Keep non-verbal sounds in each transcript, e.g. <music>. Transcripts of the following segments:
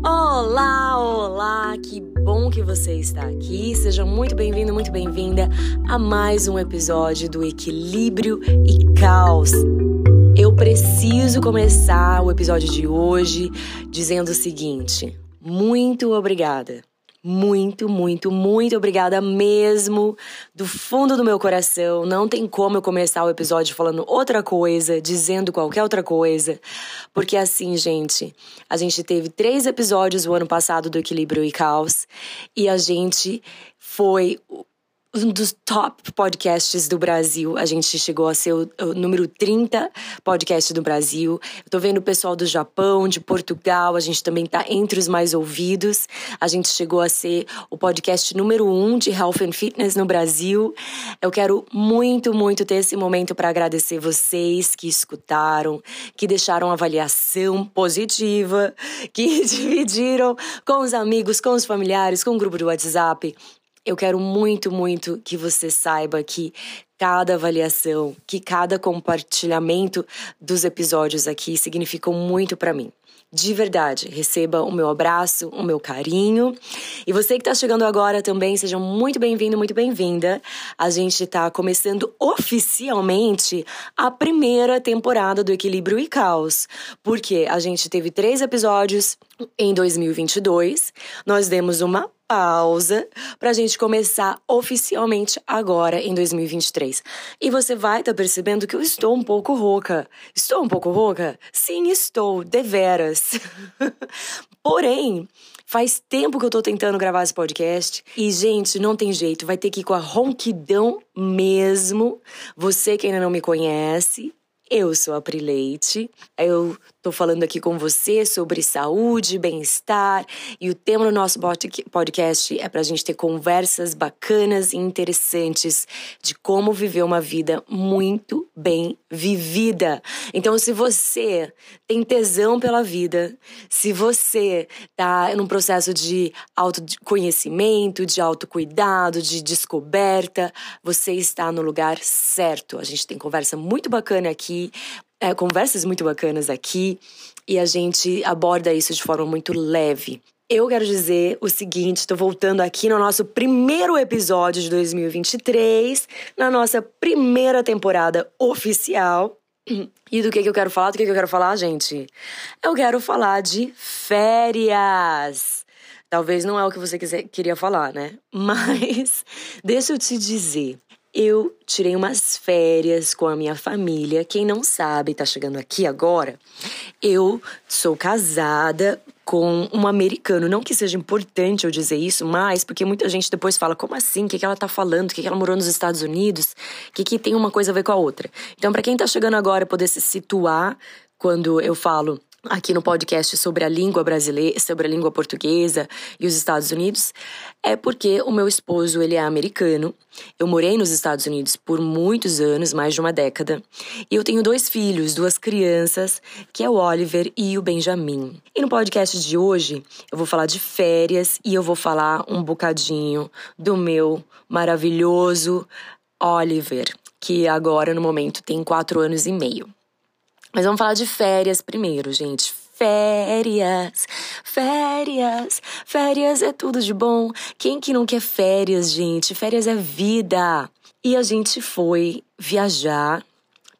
Olá, olá, que bom que você está aqui. Seja muito bem-vindo, muito bem-vinda a mais um episódio do Equilíbrio e Caos. Eu preciso começar o episódio de hoje dizendo o seguinte: muito obrigada muito, muito, muito obrigada mesmo, do fundo do meu coração. Não tem como eu começar o episódio falando outra coisa, dizendo qualquer outra coisa, porque assim, gente, a gente teve três episódios o ano passado do Equilíbrio e Caos e a gente foi um dos top podcasts do Brasil. A gente chegou a ser o, o, número 30 podcast do Brasil. Eu tô vendo o pessoal do Japão, de Portugal, a gente também tá entre os mais ouvidos. A gente chegou a ser o podcast número 1 de Health and Fitness no Brasil. Eu quero muito, muito ter esse momento para agradecer vocês que escutaram, que deixaram avaliação positiva, que <laughs> dividiram com os amigos, com os familiares, com o grupo do WhatsApp. Eu quero muito, muito que você saiba que cada avaliação, que cada compartilhamento dos episódios aqui significam muito para mim. De verdade, receba o meu abraço, o meu carinho. E você que está chegando agora também, seja muito bem-vindo, muito bem-vinda. A gente está começando oficialmente a primeira temporada do Equilíbrio e Caos. Porque a gente teve três episódios em 2022. Nós demos uma pausa para a gente começar oficialmente agora em 2023. E você vai estar tá percebendo que eu estou um pouco rouca. Estou um pouco rouca? Sim, estou, deveras. <laughs> Porém, Faz tempo que eu tô tentando gravar esse podcast. E, gente, não tem jeito. Vai ter que ir com a ronquidão mesmo. Você que ainda não me conhece, eu sou a Pri Leite. Eu Estou falando aqui com você sobre saúde, bem-estar e o tema do nosso podcast é para a gente ter conversas bacanas e interessantes de como viver uma vida muito bem vivida. Então, se você tem tesão pela vida, se você está num processo de autoconhecimento, de autocuidado, de descoberta, você está no lugar certo. A gente tem conversa muito bacana aqui é, conversas muito bacanas aqui e a gente aborda isso de forma muito leve. Eu quero dizer o seguinte: estou voltando aqui no nosso primeiro episódio de 2023, na nossa primeira temporada oficial. E do que, que eu quero falar? Do que, que eu quero falar, gente? Eu quero falar de férias. Talvez não é o que você quiser, queria falar, né? <laughs> Mas deixa eu te dizer. Eu tirei umas férias com a minha família. Quem não sabe, tá chegando aqui agora. Eu sou casada com um americano. Não que seja importante eu dizer isso, mas porque muita gente depois fala: como assim? O que, que ela tá falando? O que, que ela morou nos Estados Unidos? O que, que tem uma coisa a ver com a outra? Então, para quem tá chegando agora, poder se situar quando eu falo aqui no podcast sobre a língua brasileira, sobre a língua portuguesa e os Estados Unidos, é porque o meu esposo, ele é americano. Eu morei nos Estados Unidos por muitos anos, mais de uma década, e eu tenho dois filhos, duas crianças, que é o Oliver e o Benjamin. E no podcast de hoje, eu vou falar de férias e eu vou falar um bocadinho do meu maravilhoso Oliver, que agora no momento tem quatro anos e meio. Mas vamos falar de férias primeiro, gente. Férias, férias, férias é tudo de bom. Quem que não quer férias, gente? Férias é vida. E a gente foi viajar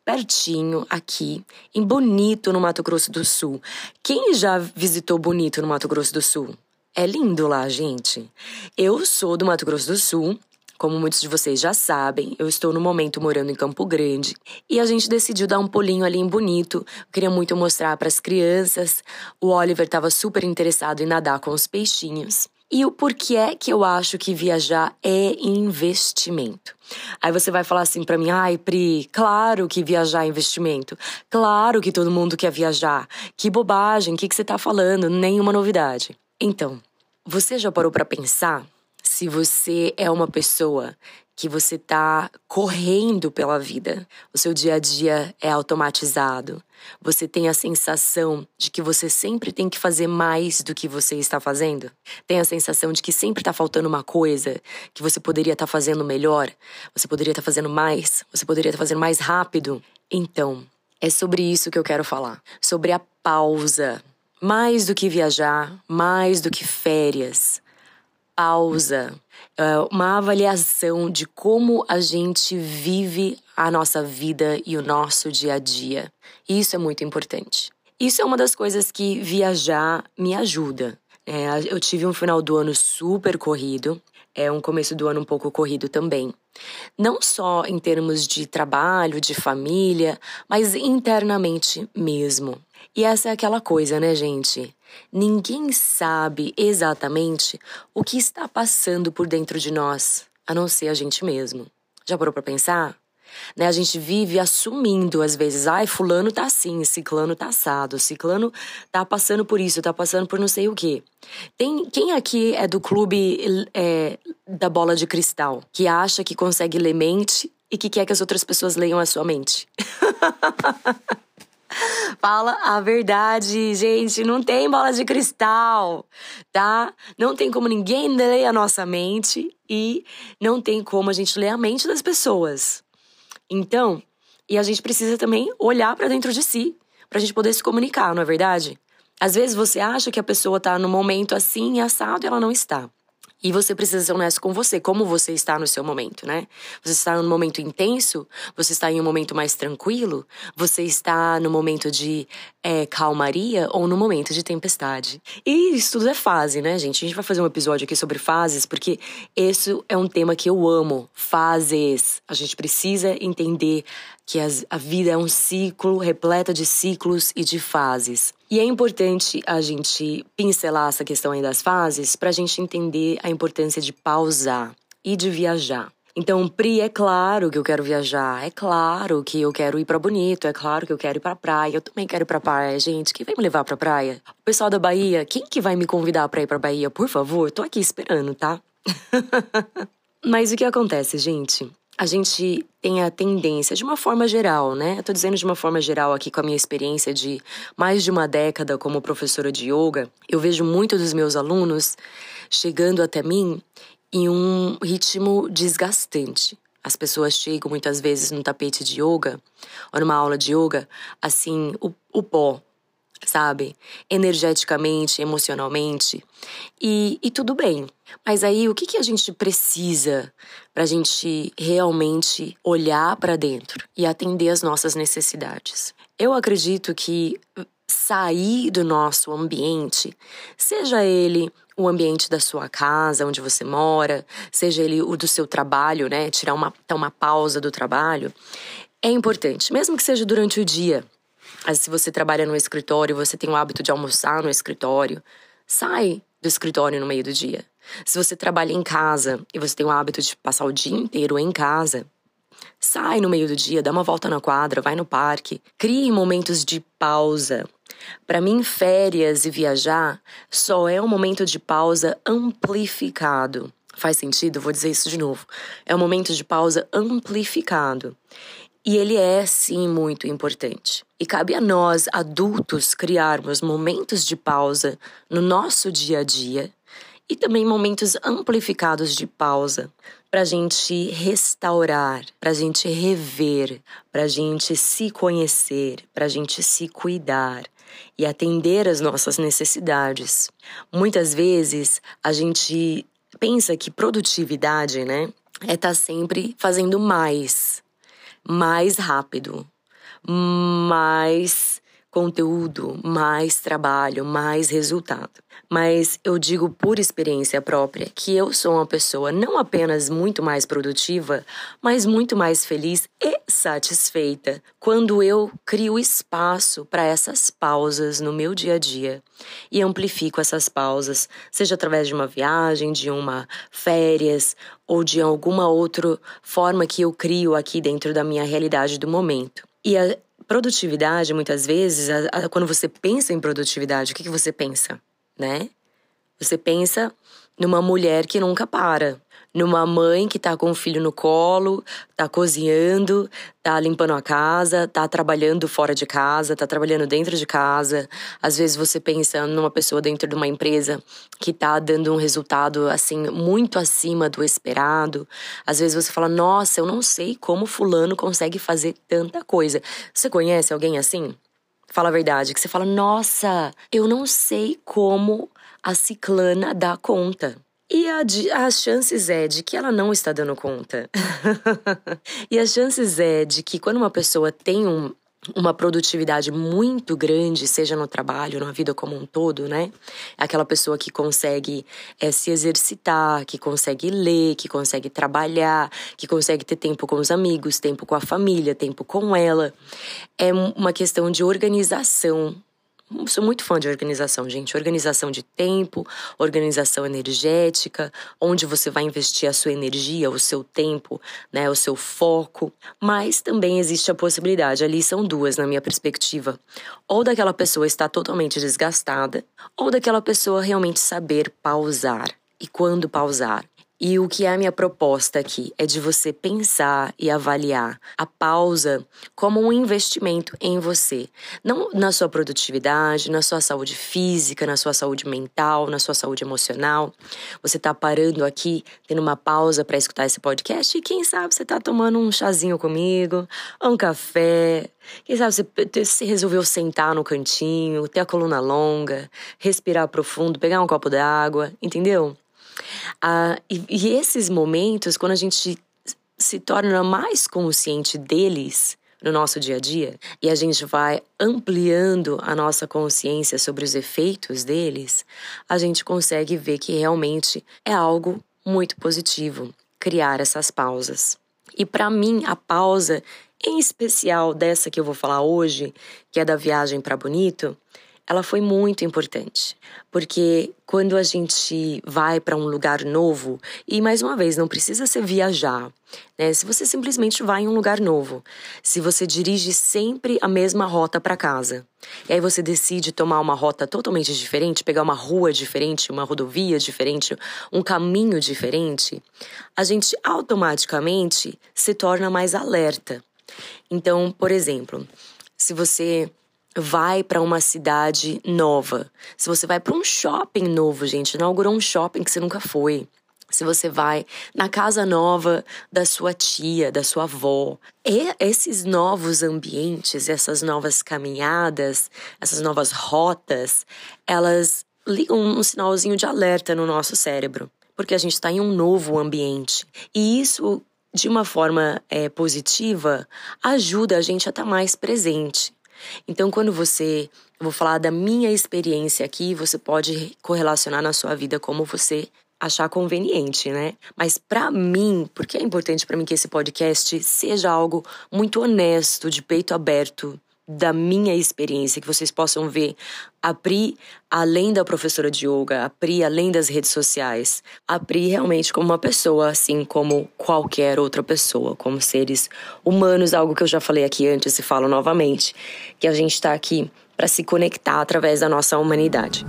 pertinho aqui, em Bonito, no Mato Grosso do Sul. Quem já visitou Bonito no Mato Grosso do Sul? É lindo lá, gente. Eu sou do Mato Grosso do Sul, como muitos de vocês já sabem, eu estou no momento morando em Campo Grande e a gente decidiu dar um pulinho ali em Bonito. Eu queria muito mostrar para as crianças. O Oliver estava super interessado em nadar com os peixinhos. E o porquê é que eu acho que viajar é investimento. Aí você vai falar assim para mim: "Ai, Pri, claro que viajar é investimento. Claro que todo mundo quer viajar. Que bobagem, o que que você tá falando? Nenhuma novidade". Então, você já parou para pensar se você é uma pessoa que você está correndo pela vida, o seu dia a dia é automatizado, você tem a sensação de que você sempre tem que fazer mais do que você está fazendo? Tem a sensação de que sempre está faltando uma coisa, que você poderia estar tá fazendo melhor, você poderia estar tá fazendo mais, você poderia estar tá fazendo mais rápido? Então, é sobre isso que eu quero falar, sobre a pausa Mais do que viajar, mais do que férias, pausa, é, uma avaliação de como a gente vive a nossa vida e o nosso dia a dia. Isso é muito importante. Isso é uma das coisas que viajar me ajuda. É, eu tive um final do ano super corrido, é um começo do ano um pouco corrido também. Não só em termos de trabalho, de família, mas internamente mesmo. E essa é aquela coisa, né, gente? Ninguém sabe exatamente o que está passando por dentro de nós, a não ser a gente mesmo. Já parou para pensar? Né? A gente vive assumindo às vezes, ai, fulano tá assim, ciclano tá assado, ciclano tá passando por isso, tá passando por não sei o quê. Tem quem aqui é do clube é, da bola de cristal, que acha que consegue ler mente e que quer que as outras pessoas leiam a sua mente? <laughs> Fala a verdade, gente. Não tem bola de cristal, tá? Não tem como ninguém ler a nossa mente e não tem como a gente ler a mente das pessoas. Então, e a gente precisa também olhar para dentro de si, pra gente poder se comunicar, não é verdade? Às vezes você acha que a pessoa tá no momento assim e assado e ela não está. E você precisa ser honesto com você, como você está no seu momento, né? Você está num momento intenso? Você está em um momento mais tranquilo? Você está no momento de é, calmaria ou no momento de tempestade? E isso tudo é fase, né, gente? A gente vai fazer um episódio aqui sobre fases, porque esse é um tema que eu amo. Fases. A gente precisa entender que a vida é um ciclo repleta de ciclos e de fases. E é importante a gente pincelar essa questão aí das fases para a gente entender a importância de pausar e de viajar. Então, Pri, é claro que eu quero viajar, é claro que eu quero ir para Bonito, é claro que eu quero ir para praia, eu também quero ir para praia, gente. Quem vai me levar para praia? O pessoal da Bahia, quem que vai me convidar para ir para Bahia, por favor? Tô aqui esperando, tá? <laughs> Mas o que acontece, gente? A gente tem a tendência, de uma forma geral, né? Eu tô dizendo de uma forma geral aqui com a minha experiência de mais de uma década como professora de yoga, eu vejo muito dos meus alunos chegando até mim em um ritmo desgastante. As pessoas chegam muitas vezes no tapete de yoga, ou numa aula de yoga, assim, o, o pó, sabe? Energeticamente, emocionalmente. E, e tudo bem. Mas aí, o que, que a gente precisa para a gente realmente olhar para dentro e atender as nossas necessidades? Eu acredito que sair do nosso ambiente, seja ele o ambiente da sua casa, onde você mora, seja ele o do seu trabalho, né? Tirar uma, uma pausa do trabalho, é importante, mesmo que seja durante o dia. Se você trabalha no escritório, você tem o hábito de almoçar no escritório, sai do escritório no meio do dia. Se você trabalha em casa e você tem o hábito de passar o dia inteiro em casa, sai no meio do dia, dá uma volta na quadra, vai no parque, crie momentos de pausa. Para mim, férias e viajar só é um momento de pausa amplificado. Faz sentido? Vou dizer isso de novo. É um momento de pausa amplificado. E ele é, sim, muito importante. E cabe a nós, adultos, criarmos momentos de pausa no nosso dia a dia e também momentos amplificados de pausa para a gente restaurar, para a gente rever, para a gente se conhecer, para a gente se cuidar e atender às nossas necessidades. Muitas vezes a gente pensa que produtividade, né, é estar tá sempre fazendo mais mais rápido, mais conteúdo, mais trabalho, mais resultado. Mas eu digo por experiência própria que eu sou uma pessoa não apenas muito mais produtiva, mas muito mais feliz e satisfeita quando eu crio espaço para essas pausas no meu dia a dia e amplifico essas pausas, seja através de uma viagem, de uma férias ou de alguma outra forma que eu crio aqui dentro da minha realidade do momento. E a produtividade, muitas vezes, a, a, quando você pensa em produtividade, o que, que você pensa, né? Você pensa numa mulher que nunca para, numa mãe que tá com o filho no colo, tá cozinhando, tá limpando a casa, tá trabalhando fora de casa, tá trabalhando dentro de casa. Às vezes você pensa numa pessoa dentro de uma empresa que tá dando um resultado assim muito acima do esperado. Às vezes você fala: "Nossa, eu não sei como fulano consegue fazer tanta coisa". Você conhece alguém assim? fala a verdade, que você fala, nossa, eu não sei como a ciclana dá conta. E a, as chances é de que ela não está dando conta. <laughs> e as chances é de que quando uma pessoa tem um, uma produtividade muito grande, seja no trabalho, na vida como um todo, né? Aquela pessoa que consegue é, se exercitar, que consegue ler, que consegue trabalhar, que consegue ter tempo com os amigos, tempo com a família, tempo com ela. É uma questão de organização Sou muito fã de organização, gente. Organização de tempo, organização energética, onde você vai investir a sua energia, o seu tempo, né, o seu foco. Mas também existe a possibilidade, ali são duas na minha perspectiva, ou daquela pessoa estar totalmente desgastada, ou daquela pessoa realmente saber pausar. E quando pausar? E o que é a minha proposta aqui é de você pensar e avaliar a pausa como um investimento em você, não na sua produtividade, na sua saúde física, na sua saúde mental, na sua saúde emocional. Você está parando aqui, tendo uma pausa para escutar esse podcast e quem sabe você está tomando um chazinho comigo, um café, quem sabe você resolveu sentar no cantinho, ter a coluna longa, respirar profundo, pegar um copo d'água, entendeu? Ah, e, e esses momentos, quando a gente se torna mais consciente deles, no nosso dia a dia e a gente vai ampliando a nossa consciência sobre os efeitos deles, a gente consegue ver que realmente é algo muito positivo criar essas pausas. E para mim, a pausa, em especial dessa que eu vou falar hoje, que é da viagem para Bonito, ela foi muito importante, porque quando a gente vai para um lugar novo, e mais uma vez, não precisa ser viajar, né? Se você simplesmente vai em um lugar novo, se você dirige sempre a mesma rota para casa, e aí você decide tomar uma rota totalmente diferente, pegar uma rua diferente, uma rodovia diferente, um caminho diferente, a gente automaticamente se torna mais alerta. Então, por exemplo, se você vai para uma cidade nova, se você vai para um shopping novo, gente, inaugurou um shopping que você nunca foi. Se você vai na casa nova da sua tia, da sua avó, e esses novos ambientes, essas novas caminhadas, essas novas rotas, elas ligam um sinalzinho de alerta no nosso cérebro, porque a gente está em um novo ambiente. E isso, de uma forma é, positiva, ajuda a gente a estar tá mais presente. Então, quando você. Eu vou falar da minha experiência aqui, você pode correlacionar na sua vida como você achar conveniente, né? Mas para mim, porque é importante para mim que esse podcast seja algo muito honesto, de peito aberto, da minha experiência, que vocês possam ver a Pri além da professora de yoga, a Pri além das redes sociais, a Pri realmente como uma pessoa, assim como qualquer outra pessoa, como seres humanos, algo que eu já falei aqui antes e falo novamente, que a gente está aqui para se conectar através da nossa humanidade.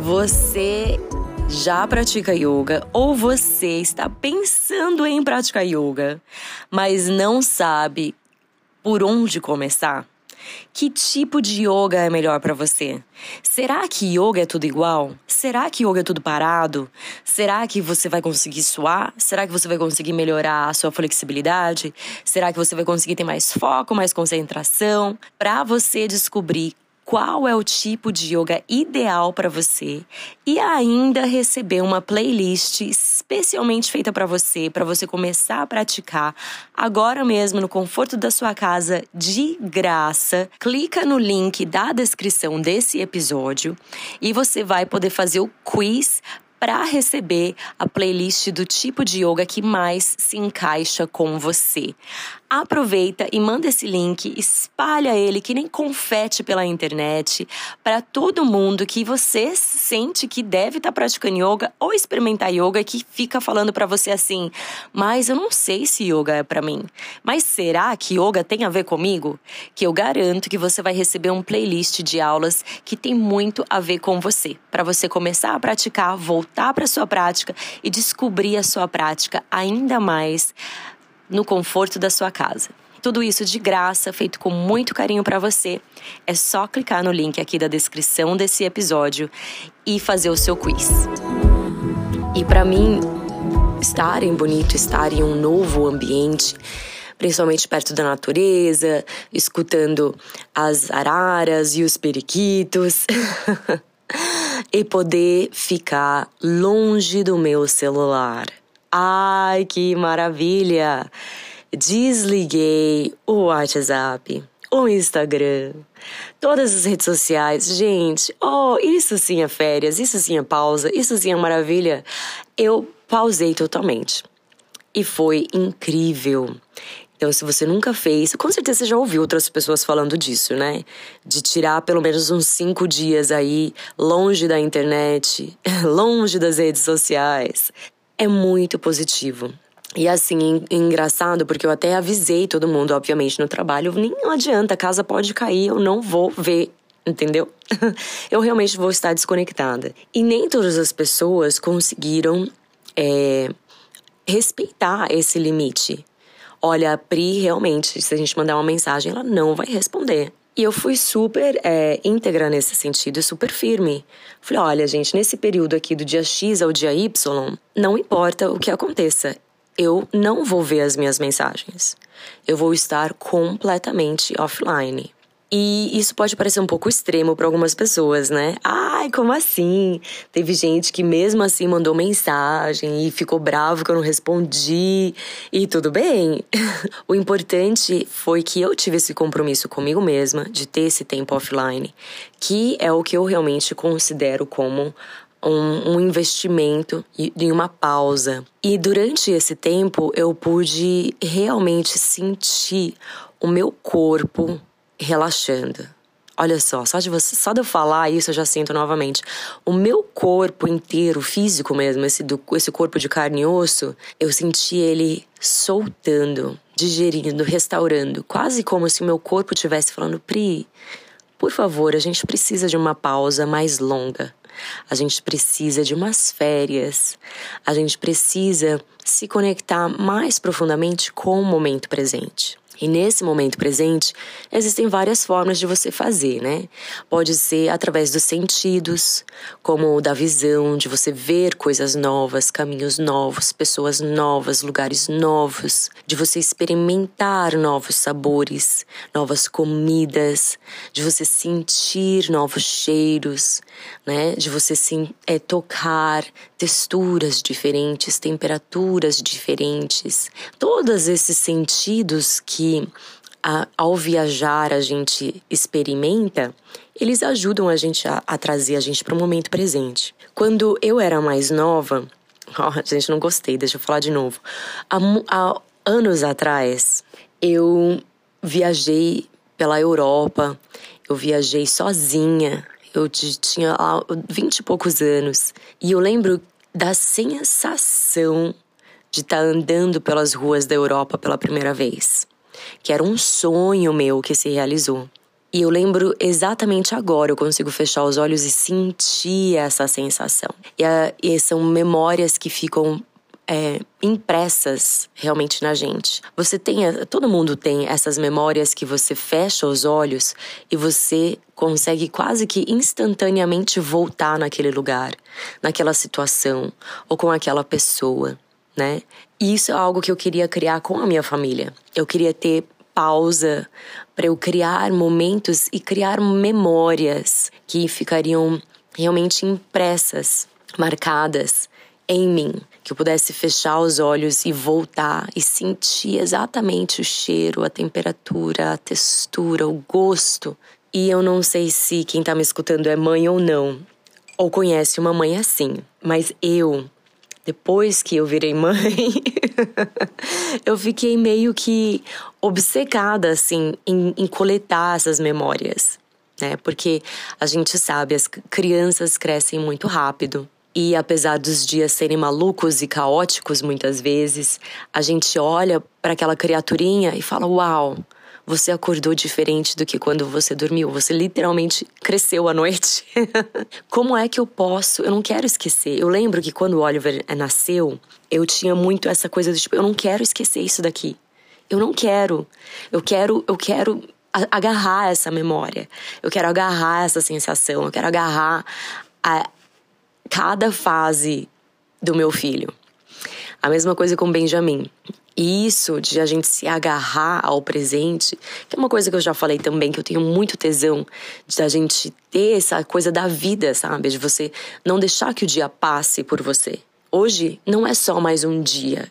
Você já pratica yoga ou você está pensando em praticar yoga, mas não sabe por onde começar? Que tipo de yoga é melhor para você? Será que yoga é tudo igual? Será que yoga é tudo parado? Será que você vai conseguir suar? Será que você vai conseguir melhorar a sua flexibilidade? Será que você vai conseguir ter mais foco, mais concentração? Para você descobrir qual é o tipo de yoga ideal para você e ainda receber uma playlist especialmente feita para você, para você começar a praticar agora mesmo no conforto da sua casa de graça. Clica no link da descrição desse episódio e você vai poder fazer o quiz para receber a playlist do tipo de yoga que mais se encaixa com você. Aproveita e manda esse link, espalha ele que nem confete pela internet para todo mundo que você sente que deve estar tá praticando yoga ou experimentar yoga que fica falando para você assim: "Mas eu não sei se yoga é para mim. Mas será que yoga tem a ver comigo?" Que eu garanto que você vai receber um playlist de aulas que tem muito a ver com você, para você começar a praticar, voltar para sua prática e descobrir a sua prática ainda mais no conforto da sua casa. Tudo isso de graça, feito com muito carinho para você. É só clicar no link aqui da descrição desse episódio e fazer o seu quiz. E para mim, estar em bonito, estar em um novo ambiente, principalmente perto da natureza, escutando as araras e os periquitos. <laughs> e poder ficar longe do meu celular. Ai, que maravilha! Desliguei o WhatsApp, o Instagram, todas as redes sociais. Gente, oh, isso sim é férias, isso sim é pausa, isso sim é maravilha. Eu pausei totalmente. E foi incrível. Então, se você nunca fez, com certeza você já ouviu outras pessoas falando disso, né? De tirar pelo menos uns cinco dias aí, longe da internet, <laughs> longe das redes sociais. É muito positivo. E assim, engraçado, porque eu até avisei todo mundo, obviamente, no trabalho, nem adianta, a casa pode cair, eu não vou ver, entendeu? <laughs> eu realmente vou estar desconectada. E nem todas as pessoas conseguiram é, respeitar esse limite. Olha, a Pri, realmente, se a gente mandar uma mensagem, ela não vai responder. E eu fui super é, íntegra nesse sentido, super firme. Falei: olha, gente, nesse período aqui do dia X ao dia Y, não importa o que aconteça, eu não vou ver as minhas mensagens. Eu vou estar completamente offline. E isso pode parecer um pouco extremo para algumas pessoas, né? Ai, como assim? Teve gente que mesmo assim mandou mensagem e ficou bravo que eu não respondi. E tudo bem. <laughs> o importante foi que eu tive esse compromisso comigo mesma de ter esse tempo offline, que é o que eu realmente considero como um, um investimento e uma pausa. E durante esse tempo eu pude realmente sentir o meu corpo relaxando. Olha só, só de você, só de eu falar isso eu já sinto novamente. O meu corpo inteiro, físico mesmo, esse, do, esse corpo de carne e osso, eu senti ele soltando, digerindo, restaurando, quase como se o meu corpo estivesse falando: Pri, por favor, a gente precisa de uma pausa mais longa. A gente precisa de umas férias. A gente precisa se conectar mais profundamente com o momento presente. E nesse momento presente, existem várias formas de você fazer, né? Pode ser através dos sentidos, como o da visão, de você ver coisas novas, caminhos novos, pessoas novas, lugares novos, de você experimentar novos sabores, novas comidas, de você sentir novos cheiros, né? De você é, tocar texturas diferentes, temperaturas diferentes. Todos esses sentidos que a, ao viajar a gente experimenta, eles ajudam a gente a, a trazer a gente para o momento presente. Quando eu era mais nova, <laughs> oh, gente, não gostei, deixa eu falar de novo. Há, há anos atrás, eu viajei pela Europa, eu viajei sozinha eu tinha vinte e poucos anos. E eu lembro da sensação de estar tá andando pelas ruas da Europa pela primeira vez. Que era um sonho meu que se realizou. E eu lembro exatamente agora, eu consigo fechar os olhos e sentir essa sensação. E, a, e são memórias que ficam é, impressas realmente na gente. Você tem, todo mundo tem essas memórias que você fecha os olhos e você consegue quase que instantaneamente voltar naquele lugar, naquela situação ou com aquela pessoa, né? E isso é algo que eu queria criar com a minha família. Eu queria ter pausa para eu criar momentos e criar memórias que ficariam realmente impressas, marcadas em mim, que eu pudesse fechar os olhos e voltar e sentir exatamente o cheiro, a temperatura, a textura, o gosto. E eu não sei se quem tá me escutando é mãe ou não, ou conhece uma mãe assim, mas eu, depois que eu virei mãe, <laughs> eu fiquei meio que obcecada assim em, em coletar essas memórias. Né? Porque a gente sabe, as crianças crescem muito rápido. E apesar dos dias serem malucos e caóticos muitas vezes, a gente olha para aquela criaturinha e fala: Uau, você acordou diferente do que quando você dormiu. Você literalmente cresceu à noite. <laughs> Como é que eu posso? Eu não quero esquecer. Eu lembro que quando o Oliver nasceu, eu tinha muito essa coisa do tipo: eu não quero esquecer isso daqui. Eu não quero. Eu quero, eu quero agarrar essa memória. Eu quero agarrar essa sensação. Eu quero agarrar a, cada fase do meu filho. A mesma coisa com Benjamin. E isso de a gente se agarrar ao presente, que é uma coisa que eu já falei também, que eu tenho muito tesão de a gente ter essa coisa da vida, sabe? De você não deixar que o dia passe por você. Hoje não é só mais um dia.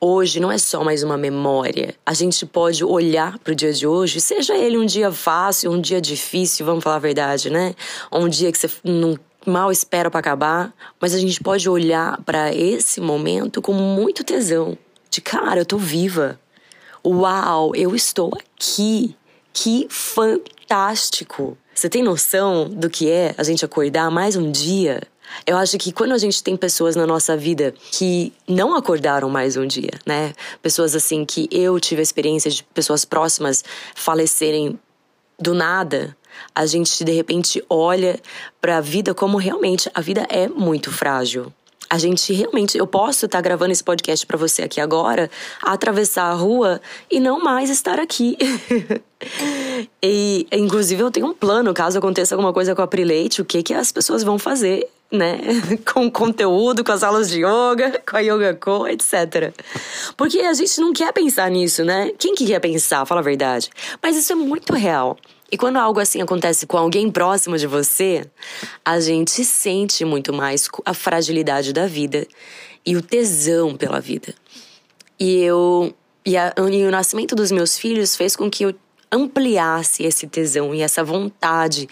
Hoje não é só mais uma memória. A gente pode olhar para o dia de hoje, seja ele um dia fácil, um dia difícil, vamos falar a verdade, né? Ou um dia que você não mal espera para acabar, mas a gente pode olhar para esse momento com muito tesão de cara, eu tô viva. Uau, eu estou aqui. Que fantástico. Você tem noção do que é a gente acordar mais um dia? Eu acho que quando a gente tem pessoas na nossa vida que não acordaram mais um dia, né? Pessoas assim que eu tive a experiência de pessoas próximas falecerem do nada, a gente de repente olha para a vida como realmente a vida é muito frágil a gente realmente, eu posso estar tá gravando esse podcast para você aqui agora, atravessar a rua e não mais estar aqui. <laughs> e inclusive eu tenho um plano, caso aconteça alguma coisa com a Prileite, o que que as pessoas vão fazer, né? <laughs> com conteúdo, com as aulas de yoga, <laughs> com a Yoga Co, etc. Porque a gente não quer pensar nisso, né? Quem que quer pensar, fala a verdade. Mas isso é muito real. E quando algo assim acontece com alguém próximo de você, a gente sente muito mais a fragilidade da vida e o tesão pela vida. E eu e, a, e o nascimento dos meus filhos fez com que eu ampliasse esse tesão e essa vontade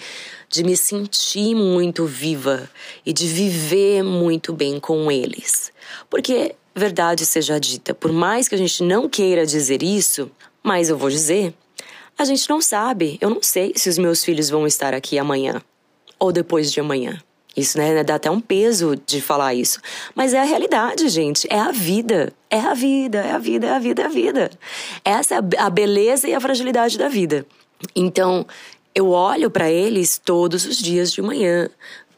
de me sentir muito viva e de viver muito bem com eles. Porque, verdade seja dita, por mais que a gente não queira dizer isso, mas eu vou dizer, a gente não sabe. Eu não sei se os meus filhos vão estar aqui amanhã ou depois de amanhã. Isso, né? Dá até um peso de falar isso. Mas é a realidade, gente. É a vida. É a vida, é a vida, é a vida, é a vida. Essa é a beleza e a fragilidade da vida. Então, eu olho para eles todos os dias de manhã,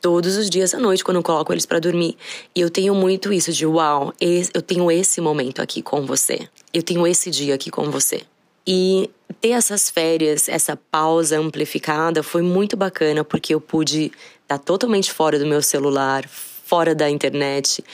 todos os dias à noite quando eu coloco eles para dormir. E eu tenho muito isso de uau, eu tenho esse momento aqui com você. Eu tenho esse dia aqui com você. E ter essas férias, essa pausa amplificada foi muito bacana porque eu pude estar tá totalmente fora do meu celular, fora da internet.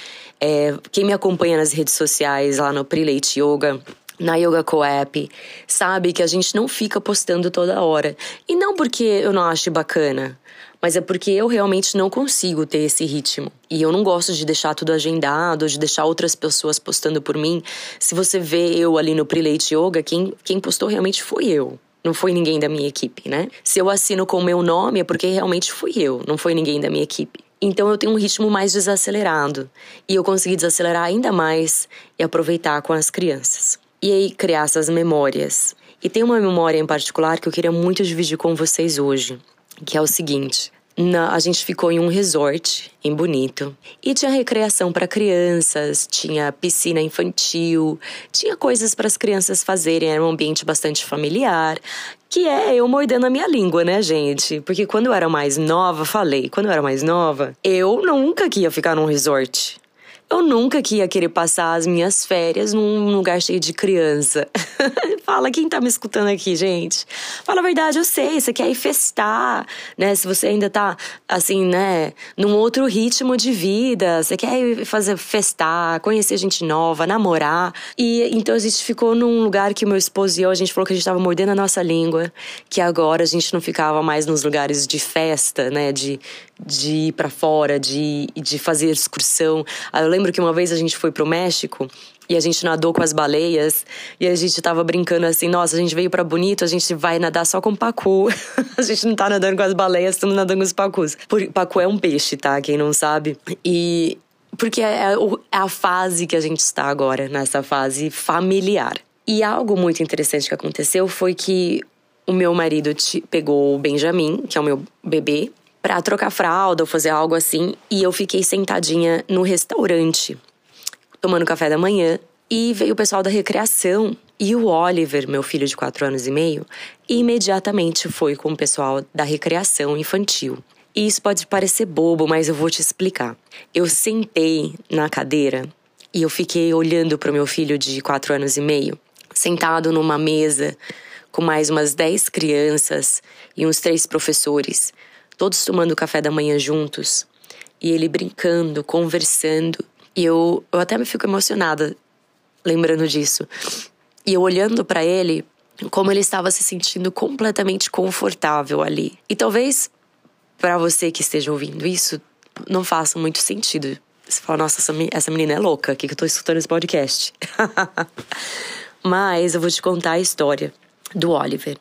É, quem me acompanha nas redes sociais, lá no Prelate Yoga, na Yoga Co-app, sabe que a gente não fica postando toda hora. E não porque eu não ache bacana, mas é porque eu realmente não consigo ter esse ritmo. E eu não gosto de deixar tudo agendado, de deixar outras pessoas postando por mim. Se você vê eu ali no Prelate Yoga, quem, quem postou realmente foi eu. Não foi ninguém da minha equipe, né? Se eu assino com o meu nome é porque realmente fui eu, não foi ninguém da minha equipe. Então eu tenho um ritmo mais desacelerado. E eu consegui desacelerar ainda mais e aproveitar com as crianças. E aí criar essas memórias. E tem uma memória em particular que eu queria muito dividir com vocês hoje, que é o seguinte: na, a gente ficou em um resort em Bonito e tinha recreação para crianças, tinha piscina infantil, tinha coisas para as crianças fazerem, era um ambiente bastante familiar. Que é eu mordendo a minha língua, né, gente? Porque quando eu era mais nova, falei, quando eu era mais nova, eu nunca queria ficar num resort. Eu nunca que ia querer passar as minhas férias num lugar cheio de criança. <laughs> Fala quem tá me escutando aqui, gente. Fala a verdade, eu sei, você quer ir festar, né? Se você ainda tá, assim, né, num outro ritmo de vida, você quer ir fazer festar, conhecer gente nova, namorar. E então a gente ficou num lugar que meu esposo e eu, a gente falou que a gente tava mordendo a nossa língua, que agora a gente não ficava mais nos lugares de festa, né, de, de ir para fora, de, de fazer excursão. Ah, eu lembro que uma vez a gente foi pro México e a gente nadou com as baleias e a gente tava brincando assim, nossa, a gente veio para Bonito, a gente vai nadar só com pacu. <laughs> a gente não tá nadando com as baleias, estamos nadando com os pacus. Pacu é um peixe, tá? Quem não sabe. E porque é, é, é a fase que a gente está agora, nessa fase familiar. E algo muito interessante que aconteceu foi que o meu marido pegou o Benjamin, que é o meu bebê, para trocar fralda ou fazer algo assim, e eu fiquei sentadinha no restaurante, tomando café da manhã, e veio o pessoal da recreação e o Oliver, meu filho de 4 anos e meio, imediatamente foi com o pessoal da recreação infantil. E isso pode parecer bobo, mas eu vou te explicar. Eu sentei na cadeira e eu fiquei olhando para o meu filho de 4 anos e meio, sentado numa mesa com mais umas 10 crianças e uns três professores todos tomando café da manhã juntos, e ele brincando, conversando, E eu, eu até me fico emocionada lembrando disso. E eu olhando para ele, como ele estava se sentindo completamente confortável ali. E talvez para você que esteja ouvindo isso, não faça muito sentido. Você fala, nossa, essa, menina é louca, o que, que eu tô escutando esse podcast? <laughs> Mas eu vou te contar a história do Oliver.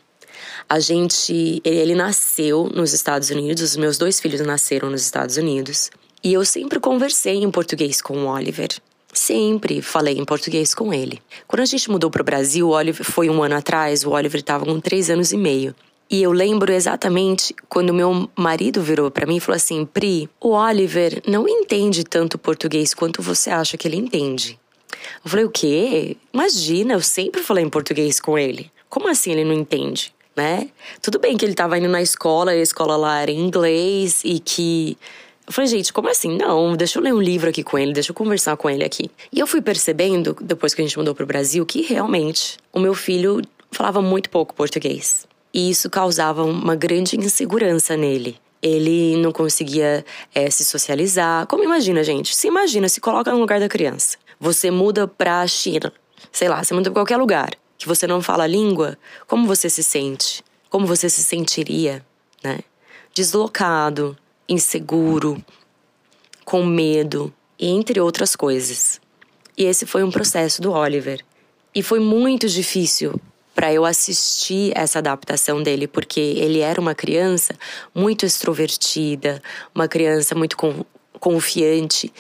A gente. Ele, ele nasceu nos Estados Unidos, os meus dois filhos nasceram nos Estados Unidos. E eu sempre conversei em português com o Oliver. Sempre falei em português com ele. Quando a gente mudou para o Brasil, o Oliver foi um ano atrás, o Oliver estava com três anos e meio. E eu lembro exatamente quando meu marido virou para mim e falou assim: Pri, o Oliver não entende tanto português quanto você acha que ele entende. Eu falei: o quê? Imagina, eu sempre falei em português com ele. Como assim ele não entende? Né? Tudo bem que ele estava indo na escola, e a escola lá era em inglês e que eu falei, gente, como assim? Não, deixa eu ler um livro aqui com ele, deixa eu conversar com ele aqui. E eu fui percebendo, depois que a gente mudou pro Brasil, que realmente o meu filho falava muito pouco português. E isso causava uma grande insegurança nele. Ele não conseguia é, se socializar. Como imagina, gente? Se imagina, se coloca no lugar da criança. Você muda pra China, sei lá, você muda pra qualquer lugar que você não fala a língua, como você se sente? Como você se sentiria, né? Deslocado, inseguro, com medo, entre outras coisas. E esse foi um processo do Oliver. E foi muito difícil para eu assistir essa adaptação dele, porque ele era uma criança muito extrovertida, uma criança muito confiante,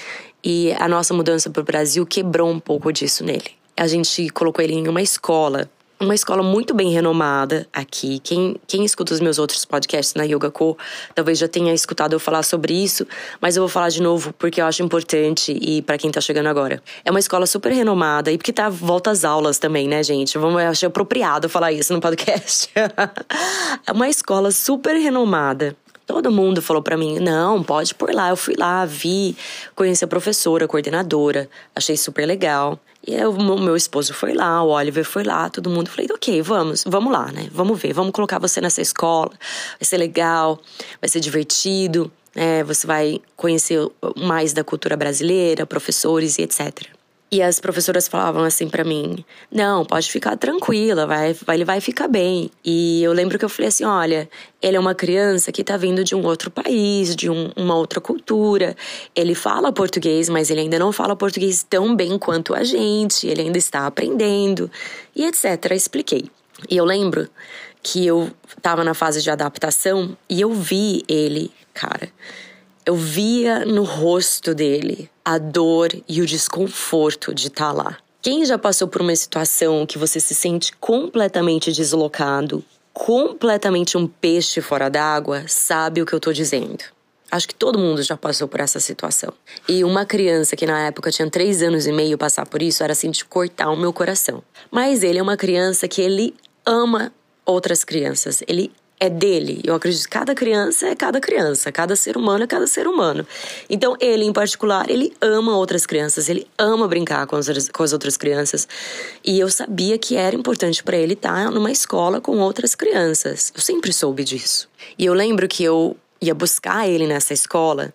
e a nossa mudança para o Brasil quebrou um pouco disso nele. A gente colocou ele em uma escola uma escola muito bem renomada aqui. Quem, quem escuta os meus outros podcasts na Yoga Co talvez já tenha escutado eu falar sobre isso, mas eu vou falar de novo porque eu acho importante e para quem tá chegando agora. É uma escola super renomada e porque tá volta às aulas também, né, gente? Vamos, achei apropriado falar isso no podcast. <laughs> é uma escola super renomada. Todo mundo falou para mim: não, pode por lá. Eu fui lá, vi, conheci a professora, a coordenadora, achei super legal. E eu, meu esposo foi lá, o Oliver foi lá, todo mundo. Falei, ok, vamos, vamos lá, né? Vamos ver, vamos colocar você nessa escola. Vai ser legal, vai ser divertido, né? Você vai conhecer mais da cultura brasileira, professores e etc. E as professoras falavam assim para mim: "Não, pode ficar tranquila, vai, ele vai ficar bem". E eu lembro que eu falei assim: "Olha, ele é uma criança que tá vindo de um outro país, de um, uma outra cultura. Ele fala português, mas ele ainda não fala português tão bem quanto a gente, ele ainda está aprendendo". E etc, expliquei. E eu lembro que eu tava na fase de adaptação e eu vi ele, cara, eu via no rosto dele a dor e o desconforto de estar tá lá. Quem já passou por uma situação que você se sente completamente deslocado, completamente um peixe fora d'água, sabe o que eu tô dizendo. Acho que todo mundo já passou por essa situação. E uma criança que na época tinha três anos e meio passar por isso era assim de cortar o meu coração. Mas ele é uma criança que ele ama outras crianças. Ele é dele. Eu acredito que cada criança é cada criança, cada ser humano é cada ser humano. Então, ele em particular, ele ama outras crianças, ele ama brincar com as, com as outras crianças. E eu sabia que era importante para ele estar numa escola com outras crianças. Eu sempre soube disso. E eu lembro que eu ia buscar ele nessa escola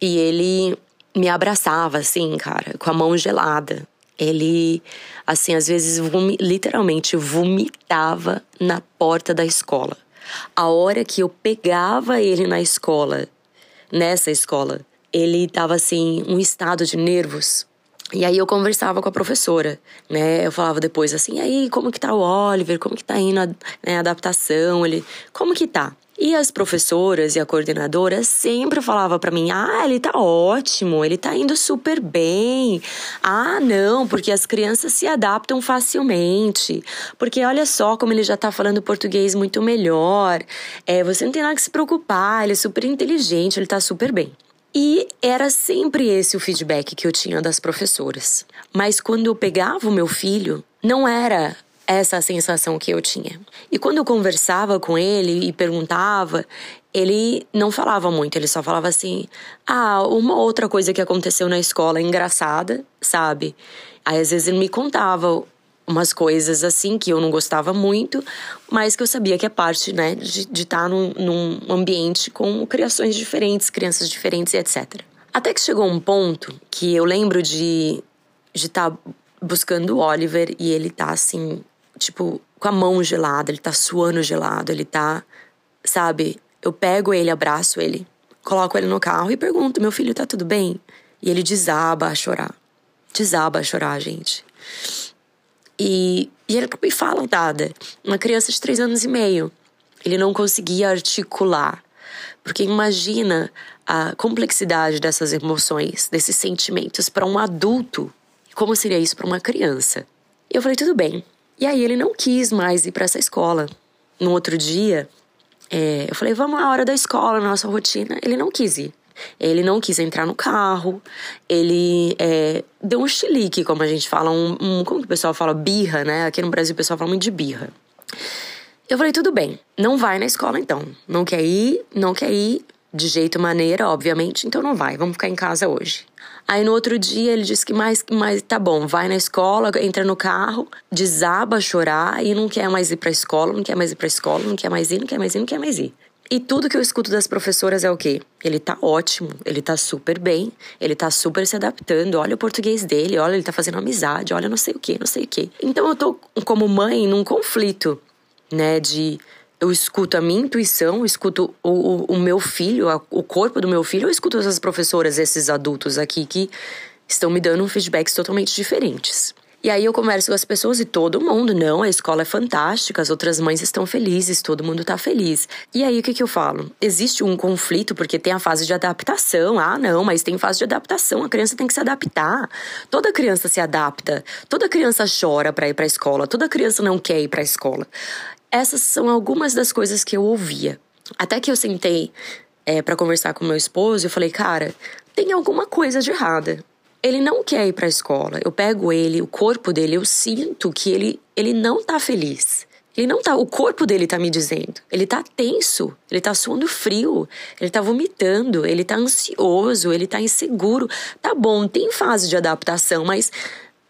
e ele me abraçava assim, cara, com a mão gelada. Ele, assim, às vezes vom literalmente vomitava na porta da escola. A hora que eu pegava ele na escola, nessa escola, ele estava assim, um estado de nervos. E aí eu conversava com a professora, né? Eu falava depois assim, aí, como que tá o Oliver? Como que tá indo a, né, adaptação? Ele, como que tá? E as professoras e a coordenadora sempre falava para mim: "Ah, ele tá ótimo, ele tá indo super bem. Ah, não, porque as crianças se adaptam facilmente. Porque olha só como ele já tá falando português muito melhor. É, você não tem nada que se preocupar, ele é super inteligente, ele tá super bem." E era sempre esse o feedback que eu tinha das professoras. Mas quando eu pegava o meu filho, não era essa sensação que eu tinha. E quando eu conversava com ele e perguntava, ele não falava muito, ele só falava assim: "Ah, uma outra coisa que aconteceu na escola engraçada, sabe?" Aí às vezes ele me contava umas coisas assim que eu não gostava muito, mas que eu sabia que é parte, né, de estar tá num, num ambiente com criações diferentes, crianças diferentes e etc. Até que chegou um ponto que eu lembro de de estar tá buscando o Oliver e ele tá assim, tipo, com a mão gelada, ele tá suando gelado, ele tá, sabe? Eu pego ele, abraço ele, coloco ele no carro e pergunto: "Meu filho, tá tudo bem?" E ele desaba a chorar. Desaba a chorar, gente. E, e ele me fala nada. Uma criança de três anos e meio. Ele não conseguia articular. Porque imagina a complexidade dessas emoções, desses sentimentos para um adulto. Como seria isso para uma criança? Eu falei, tudo bem. E aí ele não quis mais ir para essa escola. No outro dia, é, eu falei, vamos à hora da escola, nossa rotina. Ele não quis ir. Ele não quis entrar no carro, ele é, deu um chilique, como a gente fala, um, um, como que o pessoal fala? Birra, né? Aqui no Brasil o pessoal fala muito de birra. Eu falei, tudo bem, não vai na escola então. Não quer ir, não quer ir de jeito maneira, obviamente, então não vai, vamos ficar em casa hoje. Aí no outro dia ele disse que mais, mais tá bom, vai na escola, entra no carro, desaba a chorar e não quer mais ir pra escola, não quer mais ir pra escola, não quer mais ir, não quer mais ir, não quer mais ir. E tudo que eu escuto das professoras é o quê? Ele tá ótimo, ele tá super bem, ele tá super se adaptando, olha o português dele, olha, ele tá fazendo amizade, olha não sei o que, não sei o que. Então eu tô, como mãe, num conflito, né, de eu escuto a minha intuição, eu escuto o, o, o meu filho, a, o corpo do meu filho, eu escuto essas professoras, esses adultos aqui que estão me dando feedbacks totalmente diferentes. E aí eu converso com as pessoas e todo mundo, não, a escola é fantástica, as outras mães estão felizes, todo mundo tá feliz. E aí o que que eu falo? Existe um conflito porque tem a fase de adaptação. Ah, não, mas tem fase de adaptação, a criança tem que se adaptar. Toda criança se adapta, toda criança chora para ir para a escola, toda criança não quer ir para a escola. Essas são algumas das coisas que eu ouvia. Até que eu sentei é, para conversar com meu esposo, eu falei, cara, tem alguma coisa de errada ele não quer ir para a escola. Eu pego ele, o corpo dele, eu sinto que ele, ele não tá feliz. Ele não tá, o corpo dele tá me dizendo. Ele tá tenso, ele tá suando frio, ele tá vomitando, ele tá ansioso, ele tá inseguro. Tá bom, tem fase de adaptação, mas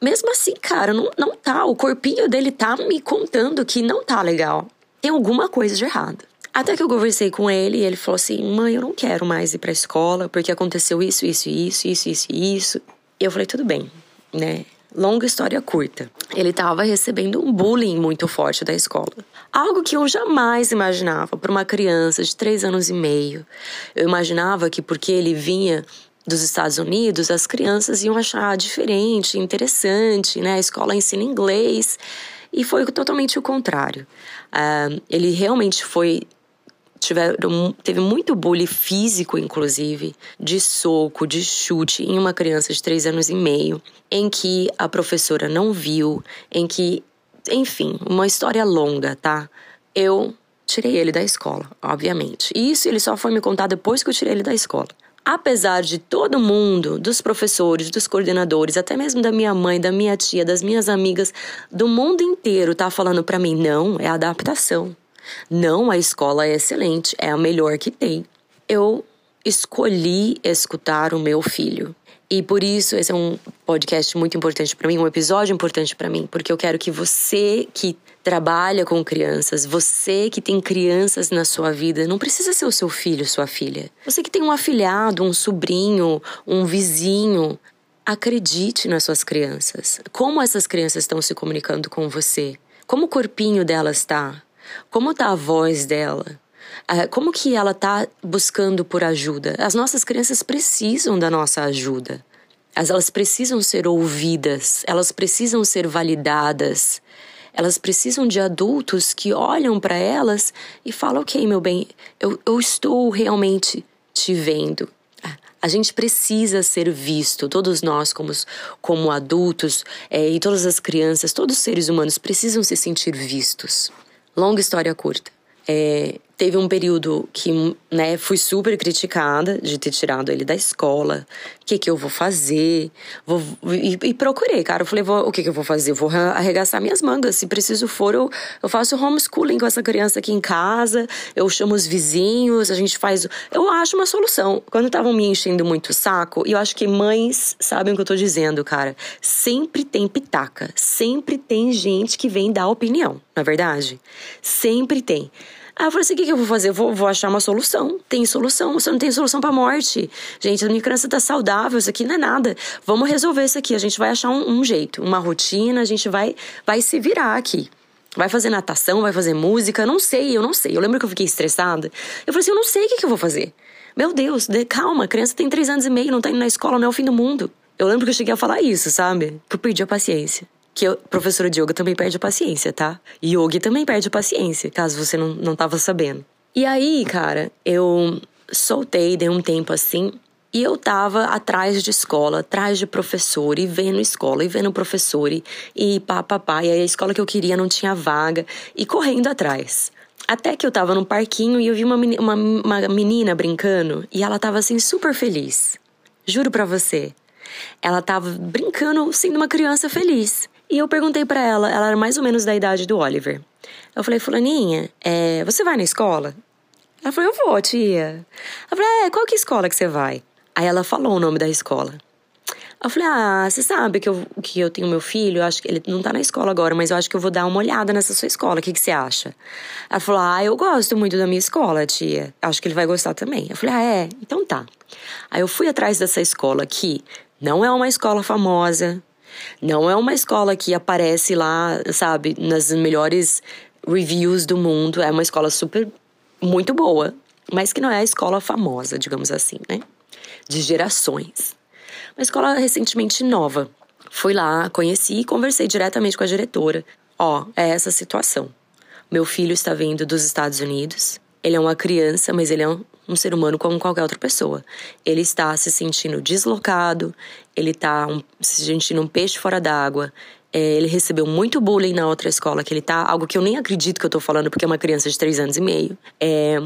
mesmo assim, cara, não, não tá. O corpinho dele tá me contando que não tá legal. Tem alguma coisa de errado. Até que eu conversei com ele e ele falou assim: mãe, eu não quero mais ir pra escola porque aconteceu isso, isso, isso, isso, isso, isso. Eu falei, tudo bem, né? Longa história curta. Ele estava recebendo um bullying muito forte da escola. Algo que eu jamais imaginava para uma criança de três anos e meio. Eu imaginava que porque ele vinha dos Estados Unidos, as crianças iam achar diferente, interessante, né? A escola ensina inglês. E foi totalmente o contrário. Uh, ele realmente foi tiveram, teve muito bullying físico, inclusive, de soco, de chute em uma criança de três anos e meio, em que a professora não viu, em que, enfim, uma história longa, tá? Eu tirei ele da escola, obviamente. E isso ele só foi me contar depois que eu tirei ele da escola. Apesar de todo mundo, dos professores, dos coordenadores, até mesmo da minha mãe, da minha tia, das minhas amigas, do mundo inteiro tá falando para mim, não, é adaptação. Não, a escola é excelente, é a melhor que tem. Eu escolhi escutar o meu filho. E por isso esse é um podcast muito importante para mim, um episódio importante para mim, porque eu quero que você que trabalha com crianças, você que tem crianças na sua vida, não precisa ser o seu filho, sua filha. Você que tem um afilhado, um sobrinho, um vizinho, acredite nas suas crianças. Como essas crianças estão se comunicando com você? Como o corpinho delas está? Como tá a voz dela? Ah, como que ela tá buscando por ajuda? As nossas crianças precisam da nossa ajuda. Elas precisam ser ouvidas, elas precisam ser validadas. Elas precisam de adultos que olham para elas e falam: Ok, meu bem, eu, eu estou realmente te vendo. Ah, a gente precisa ser visto, todos nós, como, como adultos, é, e todas as crianças, todos os seres humanos precisam se sentir vistos. Longa história curta. É, teve um período que, né, fui super criticada de ter tirado ele da escola. O que que eu vou fazer? Vou, e, e procurei, cara. Eu falei, vou, o que que eu vou fazer? vou arregaçar minhas mangas. Se preciso for, eu, eu faço homeschooling com essa criança aqui em casa. Eu chamo os vizinhos, a gente faz... Eu acho uma solução. Quando estavam me enchendo muito o saco, e eu acho que mães sabem o que eu tô dizendo, cara. Sempre tem pitaca. Sempre tem gente que vem dar opinião, na é verdade? Sempre tem. Aí eu falei assim: o que, que eu vou fazer? Eu vou, vou achar uma solução. Tem solução. Você não tem solução pra morte. Gente, a minha criança tá saudável, isso aqui não é nada. Vamos resolver isso aqui. A gente vai achar um, um jeito, uma rotina, a gente vai, vai se virar aqui. Vai fazer natação, vai fazer música, não sei, eu não sei. Eu lembro que eu fiquei estressada. Eu falei assim: eu não sei o que, que eu vou fazer. Meu Deus, de, calma, a criança tem três anos e meio, não tá indo na escola, não é o fim do mundo. Eu lembro que eu cheguei a falar isso, sabe? Que eu perdi a paciência que eu, professora de yoga também perde a paciência, tá? Yogi também perde a paciência, caso você não, não tava sabendo. E aí, cara, eu soltei, dei um tempo assim, e eu tava atrás de escola, atrás de professor, e vendo escola, e vendo professor, e, e pá, pá, pá, e a escola que eu queria não tinha vaga, e correndo atrás. Até que eu tava num parquinho e eu vi uma, uma, uma menina brincando, e ela tava assim super feliz. Juro pra você. Ela tava brincando sendo uma criança feliz. E eu perguntei para ela, ela era mais ou menos da idade do Oliver. Eu falei, Fulaninha, é, você vai na escola? Ela falou, eu vou, tia. Eu falei, é, qual que é escola que você vai? Aí ela falou o nome da escola. Eu falei, ah, você sabe que eu, que eu tenho meu filho, eu acho que ele não tá na escola agora, mas eu acho que eu vou dar uma olhada nessa sua escola, o que, que você acha? Ela falou, ah, eu gosto muito da minha escola, tia, acho que ele vai gostar também. Eu falei, ah, é? Então tá. Aí eu fui atrás dessa escola que não é uma escola famosa, não é uma escola que aparece lá, sabe, nas melhores reviews do mundo. É uma escola super, muito boa, mas que não é a escola famosa, digamos assim, né? De gerações. Uma escola recentemente nova. Fui lá, conheci e conversei diretamente com a diretora. Ó, oh, é essa situação. Meu filho está vindo dos Estados Unidos. Ele é uma criança, mas ele é um, um ser humano como qualquer outra pessoa. Ele está se sentindo deslocado, ele está um, se sentindo um peixe fora d'água. É, ele recebeu muito bullying na outra escola que ele tá, algo que eu nem acredito que eu tô falando, porque é uma criança de três anos e meio. É,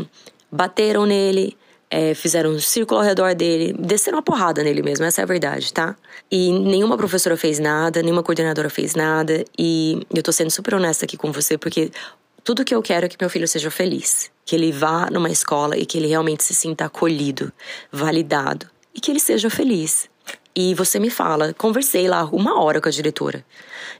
bateram nele, é, fizeram um círculo ao redor dele, desceram uma porrada nele mesmo, essa é a verdade, tá? E nenhuma professora fez nada, nenhuma coordenadora fez nada, e eu tô sendo super honesta aqui com você, porque tudo que eu quero é que meu filho seja feliz, que ele vá numa escola e que ele realmente se sinta acolhido, validado e que ele seja feliz. E você me fala, conversei lá uma hora com a diretora.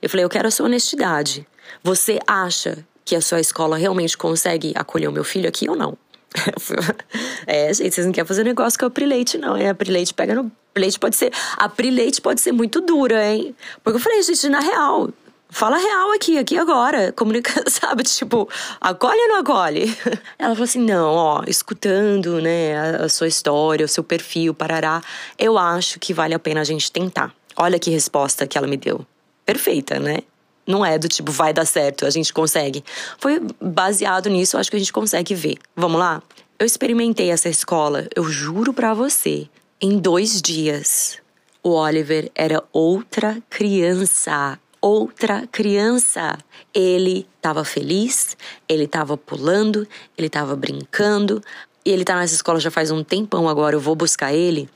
Eu falei, eu quero a sua honestidade. Você acha que a sua escola realmente consegue acolher o meu filho aqui ou não? <laughs> é, gente, vocês não querem fazer negócio com a Prileite, não, hein? A Prileite pega no. Prileite pode ser. A Prileite pode ser muito dura, hein? Porque eu falei, gente, na real, Fala real aqui, aqui agora. Comunica, <laughs> sabe? Tipo, acolhe ou não acolhe? Ela falou assim: não, ó, escutando, né, a, a sua história, o seu perfil, parará, eu acho que vale a pena a gente tentar. Olha que resposta que ela me deu. Perfeita, né? Não é do tipo, vai dar certo, a gente consegue. Foi baseado nisso, acho que a gente consegue ver. Vamos lá? Eu experimentei essa escola, eu juro para você, em dois dias. O Oliver era outra criança outra criança. Ele estava feliz, ele estava pulando, ele estava brincando. E ele está nessa escola já faz um tempão agora, eu vou buscar ele.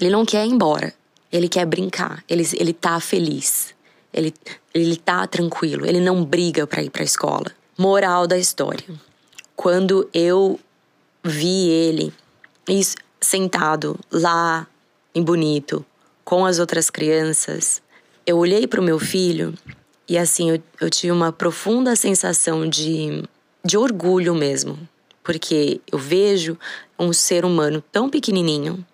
Ele não quer ir embora. Ele quer brincar. Ele, ele tá feliz. Ele, ele tá tranquilo. Ele não briga para ir para a escola. Moral da história. Quando eu vi ele sentado lá em Bonito com as outras crianças, eu olhei para o meu filho e assim eu, eu tive uma profunda sensação de, de orgulho mesmo, porque eu vejo um ser humano tão pequenininho,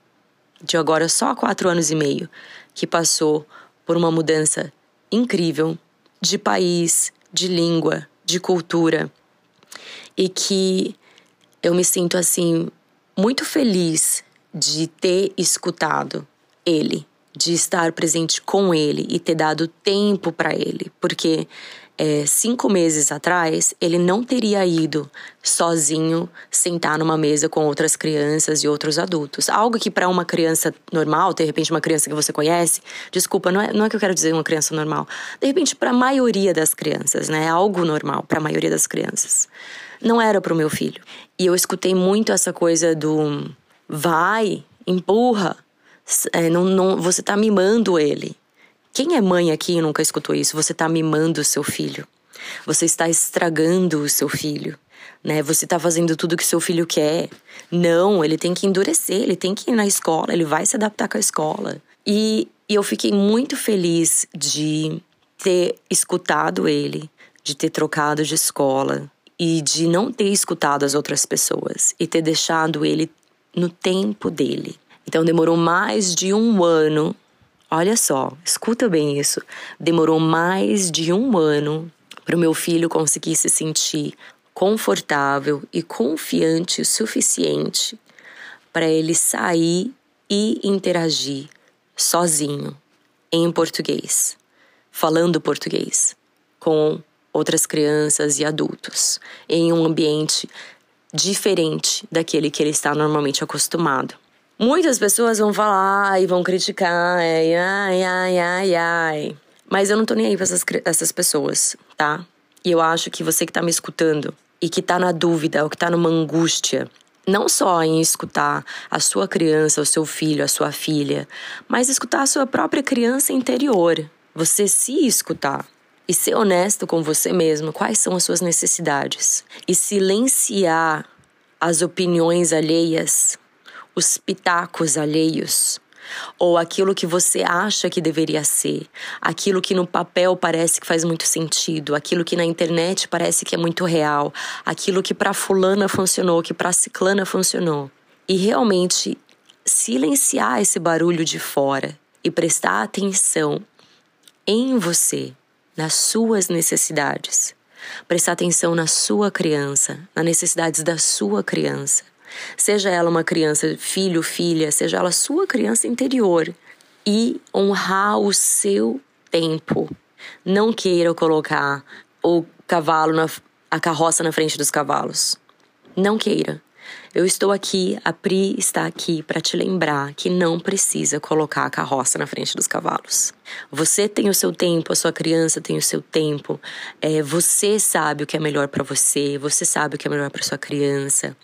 de agora só quatro anos e meio, que passou por uma mudança incrível de país, de língua, de cultura, e que eu me sinto assim muito feliz de ter escutado ele de estar presente com ele e ter dado tempo para ele, porque é, cinco meses atrás ele não teria ido sozinho sentar numa mesa com outras crianças e outros adultos. Algo que para uma criança normal, de repente uma criança que você conhece, desculpa, não é, não é que eu quero dizer uma criança normal, de repente para a maioria das crianças, né, é algo normal para a maioria das crianças. Não era para o meu filho. E eu escutei muito essa coisa do vai, empurra, é, não, não, você está mimando ele. Quem é mãe aqui e nunca escutou isso? Você está mimando o seu filho. Você está estragando o seu filho. Né? Você está fazendo tudo que seu filho quer. Não, ele tem que endurecer, ele tem que ir na escola, ele vai se adaptar com a escola. E, e eu fiquei muito feliz de ter escutado ele, de ter trocado de escola e de não ter escutado as outras pessoas e ter deixado ele no tempo dele. Então demorou mais de um ano. Olha só, escuta bem isso. Demorou mais de um ano para o meu filho conseguir se sentir confortável e confiante o suficiente para ele sair e interagir sozinho em português, falando português com outras crianças e adultos em um ambiente diferente daquele que ele está normalmente acostumado. Muitas pessoas vão falar e vão criticar, ai, ai, ai, ai, ai. Mas eu não tô nem aí pra essas, essas pessoas, tá? E eu acho que você que tá me escutando e que tá na dúvida ou que tá numa angústia, não só em escutar a sua criança, o seu filho, a sua filha, mas escutar a sua própria criança interior. Você se escutar e ser honesto com você mesmo, quais são as suas necessidades e silenciar as opiniões alheias, os pitacos alheios, ou aquilo que você acha que deveria ser, aquilo que no papel parece que faz muito sentido, aquilo que na internet parece que é muito real, aquilo que para fulana funcionou, que para ciclana funcionou. E realmente silenciar esse barulho de fora e prestar atenção em você nas suas necessidades. Prestar atenção na sua criança, nas necessidades da sua criança. Seja ela uma criança, filho, filha, seja ela sua criança interior. E honrar o seu tempo. Não queira colocar o cavalo na, a carroça na frente dos cavalos. Não queira. Eu estou aqui, a Pri está aqui para te lembrar que não precisa colocar a carroça na frente dos cavalos. Você tem o seu tempo, a sua criança tem o seu tempo. É, você sabe o que é melhor para você, você sabe o que é melhor para sua criança.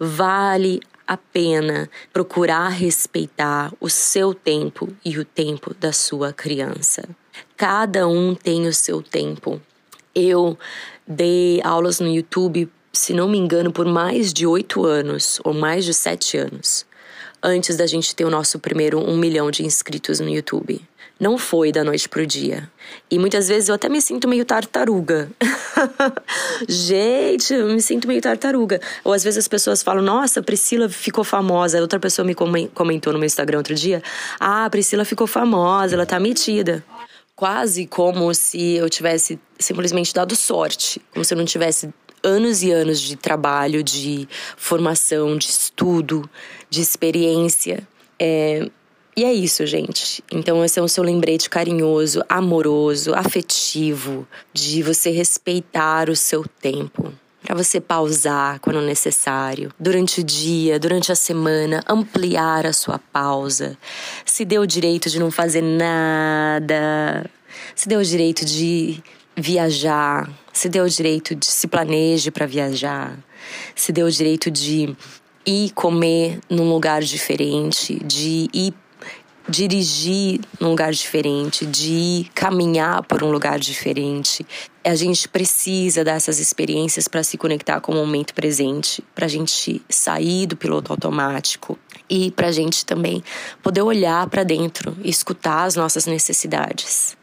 Vale a pena procurar respeitar o seu tempo e o tempo da sua criança. Cada um tem o seu tempo. Eu dei aulas no YouTube se não me engano, por mais de oito anos, ou mais de sete anos, antes da gente ter o nosso primeiro um milhão de inscritos no YouTube. Não foi da noite pro dia. E muitas vezes eu até me sinto meio tartaruga. <laughs> gente, eu me sinto meio tartaruga. Ou às vezes as pessoas falam, nossa, Priscila ficou famosa. Outra pessoa me comentou no meu Instagram outro dia: ah, Priscila ficou famosa, ela tá metida quase como se eu tivesse simplesmente dado sorte, como se eu não tivesse anos e anos de trabalho, de formação, de estudo, de experiência. É, e é isso, gente. Então, esse é o seu lembrete carinhoso, amoroso, afetivo, de você respeitar o seu tempo. Para você pausar quando necessário, durante o dia, durante a semana, ampliar a sua pausa. Se dê o direito de não fazer nada. Se dê o direito de viajar, se deu o direito de se planeje para viajar, se deu o direito de ir comer num lugar diferente, de ir dirigir num lugar diferente, de ir caminhar por um lugar diferente. A gente precisa dessas experiências para se conectar com o momento presente, para a gente sair do piloto automático e para a gente também poder olhar para dentro e escutar as nossas necessidades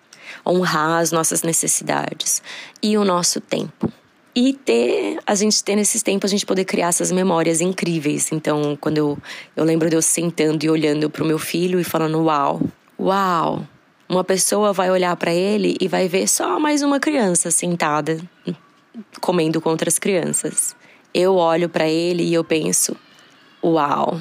honrar as nossas necessidades e o nosso tempo. E ter, a gente ter nesses tempos, a gente poder criar essas memórias incríveis. Então, quando eu, eu lembro de eu sentando e olhando para o meu filho e falando: Uau, uau, uma pessoa vai olhar para ele e vai ver só mais uma criança sentada comendo com outras crianças. Eu olho para ele e eu penso: Uau,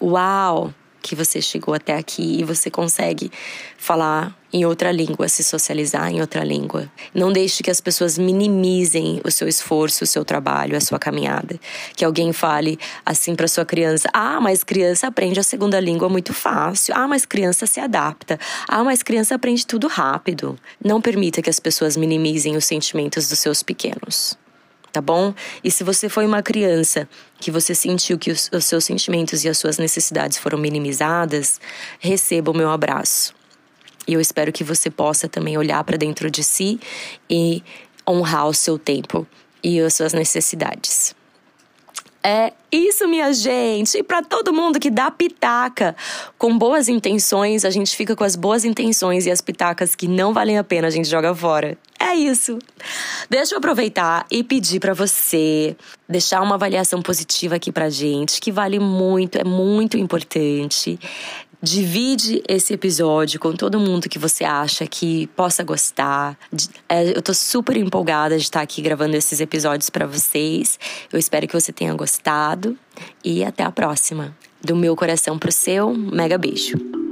uau, que você chegou até aqui e você consegue falar em outra língua, se socializar em outra língua. Não deixe que as pessoas minimizem o seu esforço, o seu trabalho, a sua caminhada. Que alguém fale assim para sua criança: "Ah, mas criança aprende a segunda língua muito fácil. Ah, mas criança se adapta. Ah, mas criança aprende tudo rápido". Não permita que as pessoas minimizem os sentimentos dos seus pequenos tá bom? E se você foi uma criança que você sentiu que os, os seus sentimentos e as suas necessidades foram minimizadas, receba o meu abraço. E eu espero que você possa também olhar para dentro de si e honrar o seu tempo e as suas necessidades. É isso, minha gente. E para todo mundo que dá pitaca com boas intenções, a gente fica com as boas intenções e as pitacas que não valem a pena a gente joga fora. É isso. Deixa eu aproveitar e pedir para você deixar uma avaliação positiva aqui pra gente, que vale muito, é muito importante. Divide esse episódio com todo mundo que você acha que possa gostar. É, eu tô super empolgada de estar aqui gravando esses episódios para vocês. Eu espero que você tenha gostado e até a próxima. Do meu coração pro seu, mega beijo.